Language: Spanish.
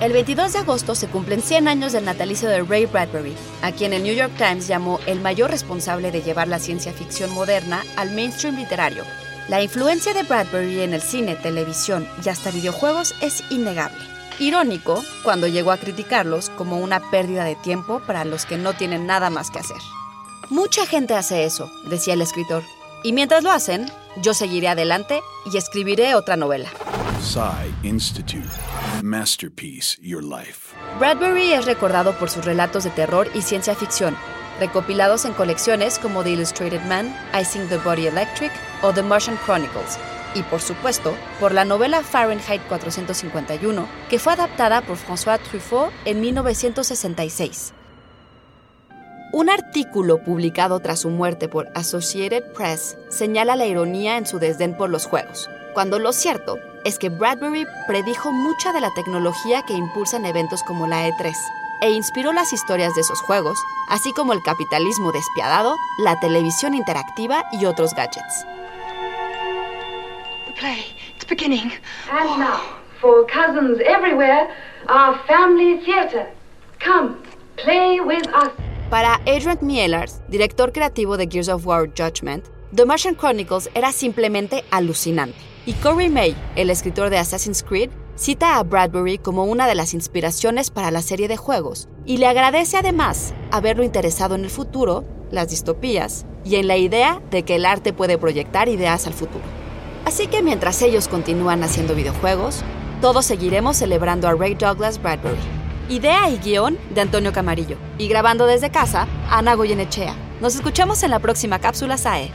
El 22 de agosto se cumplen 100 años del natalicio de Ray Bradbury, a quien el New York Times llamó el mayor responsable de llevar la ciencia ficción moderna al mainstream literario. La influencia de Bradbury en el cine, televisión y hasta videojuegos es innegable. Irónico cuando llegó a criticarlos como una pérdida de tiempo para los que no tienen nada más que hacer. Mucha gente hace eso, decía el escritor, y mientras lo hacen, yo seguiré adelante y escribiré otra novela. Psy Institute. Masterpiece Your Life. Bradbury es recordado por sus relatos de terror y ciencia ficción, recopilados en colecciones como The Illustrated Man, Icing the Body Electric o The Martian Chronicles, y por supuesto por la novela Fahrenheit 451, que fue adaptada por François Truffaut en 1966. Un artículo publicado tras su muerte por Associated Press señala la ironía en su desdén por los juegos, cuando lo cierto es que Bradbury predijo mucha de la tecnología que impulsan eventos como la E3 e inspiró las historias de esos juegos, así como el capitalismo despiadado, la televisión interactiva y otros gadgets. The play, it's beginning. And now, for cousins everywhere, our family theater. Come, play with us. Para Adrian Mielers, director creativo de Gears of War Judgment, The Martian Chronicles era simplemente alucinante. Y Corey May, el escritor de Assassin's Creed, cita a Bradbury como una de las inspiraciones para la serie de juegos y le agradece además haberlo interesado en el futuro, las distopías y en la idea de que el arte puede proyectar ideas al futuro. Así que mientras ellos continúan haciendo videojuegos, todos seguiremos celebrando a Ray Douglas Bradbury. Idea y guion de Antonio Camarillo. Y grabando desde casa, Ana Goyenechea. Nos escuchamos en la próxima cápsula SAE.